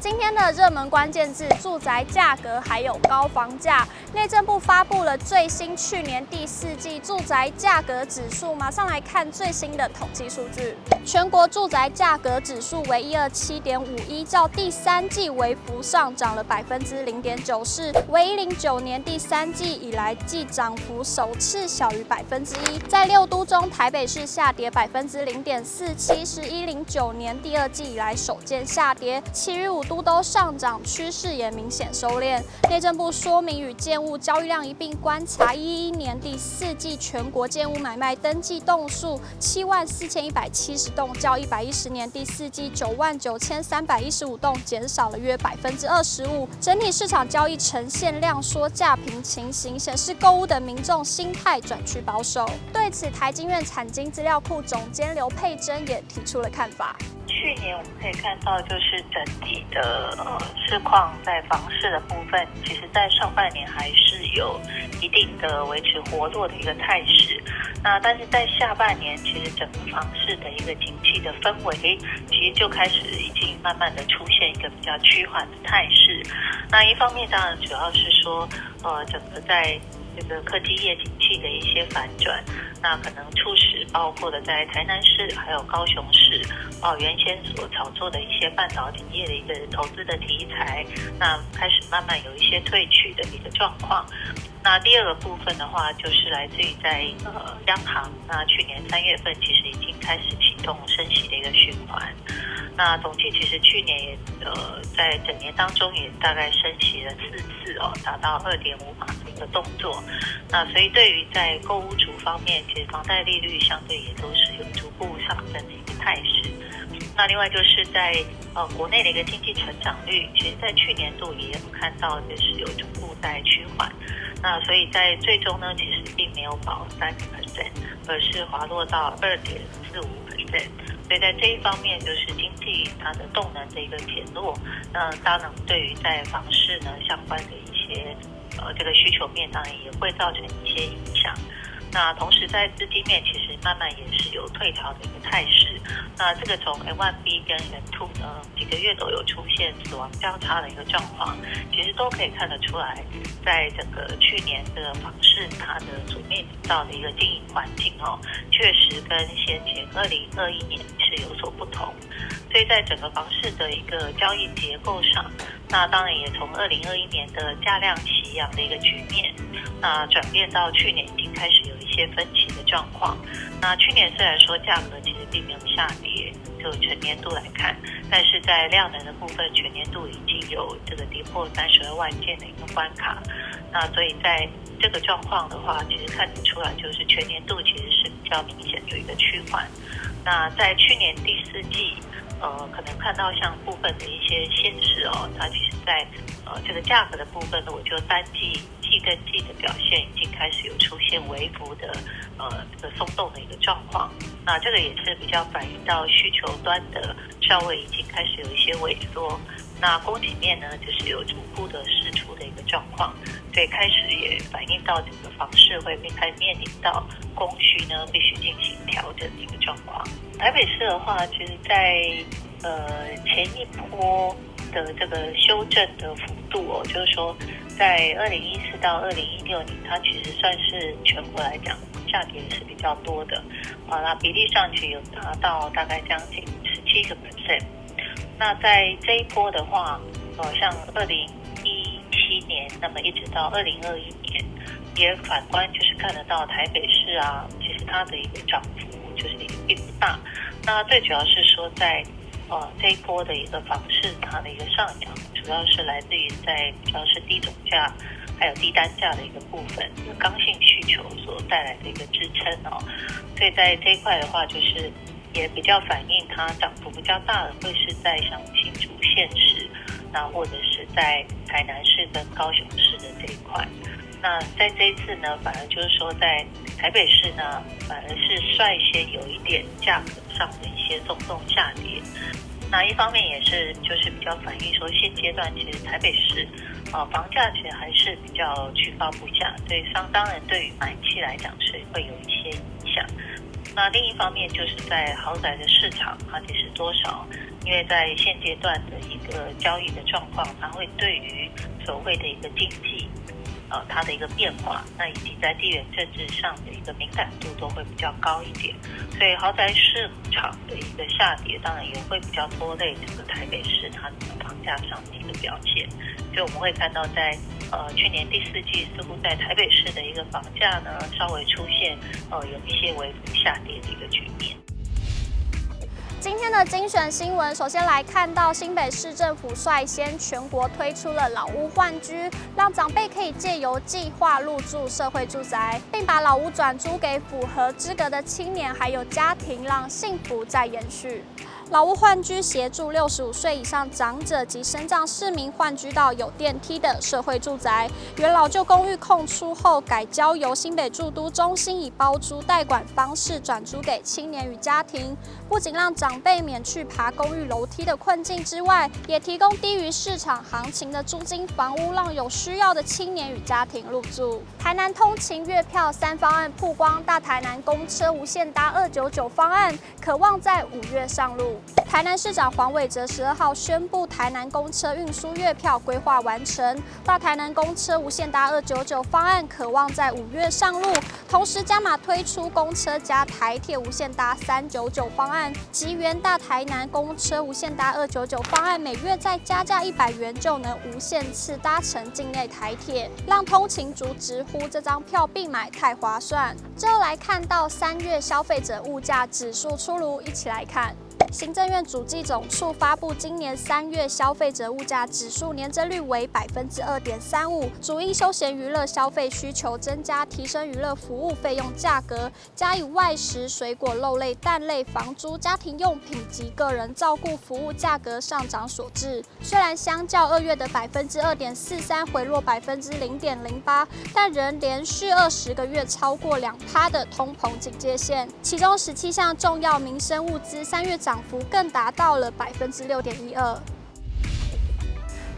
今天的热门关键字：住宅价格还有高房价。内政部发布了最新去年第四季住宅价格指数，马上来看最新的统计数据。全国住宅价格指数为一二七点五一，较第三季微幅上涨了百分之零点九四，为一零九年第三季以来季涨幅首次小于百分之一。在六都中，台北市下跌百分之零点四七，是一零九年第二季以来首见下跌，其余五都都上涨，趋势也明显收敛。内政部说明与建物交易量一并观察，一一年第四季全国建物买卖登记栋数七万四千一百七十栋，较一百一十年第四季九万九千三百一十五栋减少了约百分之二十五。整体市场交易呈现量缩价平情形，显示购物的民众心态转趋保守。对此，台经院产经资料库总监刘佩珍也提出了看法。去年我们可以看到，就是整体的市况在房市的部分，其实在上半年还是有一定的维持活络的一个态势。那但是在下半年，其实整个房市的一个景气的氛围，其实就开始已经慢慢的出现一个比较趋缓的态势。那一方面当然主要是说，呃，整个在这个科技业景气的一些反转，那可能促使包括的在台南市还有高雄市，哦，原先所炒作的一些半导体业的一个投资的题材，那开始慢慢有一些退去的一个状况。那第二个部分的话，就是来自于在呃央行，那去年三月份其实已经开始启动升息的一个循环。那总计其实去年也呃在整年当中也大概升息了四次哦，达到二点五码的一个动作。那所以对于在购屋族方面，其实房贷利率相对也都是有逐步上升的一个态势。那另外就是在呃国内的一个经济成长率，其实在去年度也有看到就是有逐步在趋缓。那所以在最终呢，其实并没有保三 percent，而是滑落到二点四五 percent。所以在这一方面，就是经济它的动能的一个减弱，那当然对于在房市呢相关的一些呃这个需求面，当然也会造成一些影响。那同时在资金面，其实慢慢也是有退潮的一个态势。那这个从 M1B 跟 M2 呢，几个月都有出现死亡交叉的一个状况，其实都可以看得出来，在整个去年的房市，它的所面临到的一个经营环境哦，确实跟先前二零二一年是有所不同。所以在整个房市的一个交易结构上，那当然也从二零二一年的价量齐扬的一个局面，那转变到去年已经开始有。一些分歧的状况。那去年虽然说价格其实并没有下跌，就全年度来看，但是在量能的部分，全年度已经有这个跌破三十二万件的一个关卡。那所以在这个状况的话，其实看得出来，就是全年度其实是比较明显有一个趋缓。那在去年第四季，呃，可能看到像部分的一些新市哦，它其实在呃这个价格的部分呢，我就单季。季跟季的表现已经开始有出现微幅的呃这个松动的一个状况，那这个也是比较反映到需求端的稍微已经开始有一些萎缩，那供给面呢就是有逐步的释出的一个状况，所以开始也反映到整个房市会开始面临到供需呢必须进行调整的一个状况。台北市的话，其实在呃前一波的这个修正的幅度哦，就是说。在二零一四到二零一六年，它其实算是全国来讲下跌是比较多的，啊，啦比例上其实有达到大概将近十七个百分那在这一波的话，呃，像二零一七年，那么一直到二零二一年，也反观就是看得到台北市啊，其实它的一个涨幅就是并不大。那最主要是说在呃这一波的一个房市它的一个上涨。主要是来自于在主要是低总价还有低单价的一个部分，刚性需求所带来的一个支撑哦。所以在这一块的话，就是也比较反映它涨幅比较大的，会是在像新竹县市，那或者是在台南市跟高雄市的这一块。那在这一次呢，反而就是说在台北市呢，反而是率先有一点价格上的一些松动下跌。那一方面也是就是比较反映说，现阶段其实台北市啊房价其实还是比较居高不下，对商当然对于买气来讲是会有一些影响。那另一方面就是在豪宅的市场，它其实多少，因为在现阶段的一个交易的状况，它会对于所谓的一个经济。呃，它的一个变化，那以及在地缘政治上的一个敏感度都会比较高一点，所以豪宅市场的一个下跌，当然也会比较拖累整个台北市它的房价上的表现。所以我们会看到，在呃去年第四季，似乎在台北市的一个房价呢，稍微出现呃有一些微幅下跌的一个局面。今天的精选新闻，首先来看到新北市政府率先全国推出了老屋换居，让长辈可以借由计划入住社会住宅，并把老屋转租给符合资格的青年还有家庭，让幸福再延续。老屋换居协助六十五岁以上长者及身障市民换居到有电梯的社会住宅。原老旧公寓空出后，改交由新北住都中心以包租代管方式转租给青年与家庭，不仅让长辈免去爬公寓楼梯的困境之外，也提供低于市场行情的租金房屋，让有需要的青年与家庭入住。台南通勤月票三方案曝光，大台南公车无限搭二九九方案，可望在五月上路。台南市长黄伟哲十二号宣布，台南公车运输月票规划完成，大台南公车无限搭二九九方案可望在五月上路，同时加码推出公车加台铁无限搭三九九方案，及原大台南公车无限搭二九九方案，每月再加价一百元就能无限次搭乘境内台铁，让通勤族直呼这张票必买太划算。最后来看到三月消费者物价指数出炉，一起来看。行政院主计总处发布今年三月消费者物价指数年增率为百分之二点三五，主因休闲娱乐消费需求增加，提升娱乐服务费用价格，加以外食、水果、肉类、蛋类、房租、家庭用品及个人照顾服务价格上涨所致。虽然相较二月的百分之二点四三回落百分之零点零八，但仍连续二十个月超过两趴的通膨警戒线。其中十七项重要民生物资三月涨幅更达到了百分之六点一二。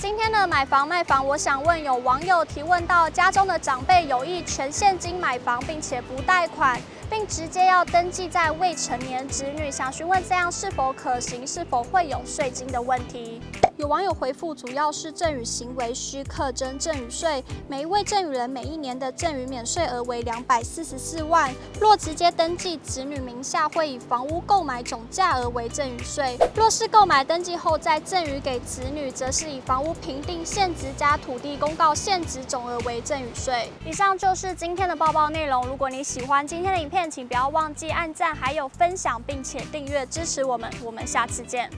今天的买房卖房，我想问有网友提问到，家中的长辈有意全现金买房，并且不贷款，并直接要登记在未成年子女，想询问这样是否可行，是否会有税金的问题？有网友回复，主要是赠与行为需课征赠与税，每一位赠与人每一年的赠与免税额为两百四十四万。若直接登记子女名下，会以房屋购买总价额为赠与税；若是购买登记后再赠与给子女，则是以房屋评定现值加土地公告现值总额为赠与税。以上就是今天的报报内容。如果你喜欢今天的影片请不要忘记按赞，还有分享，并且订阅支持我们。我们下次见。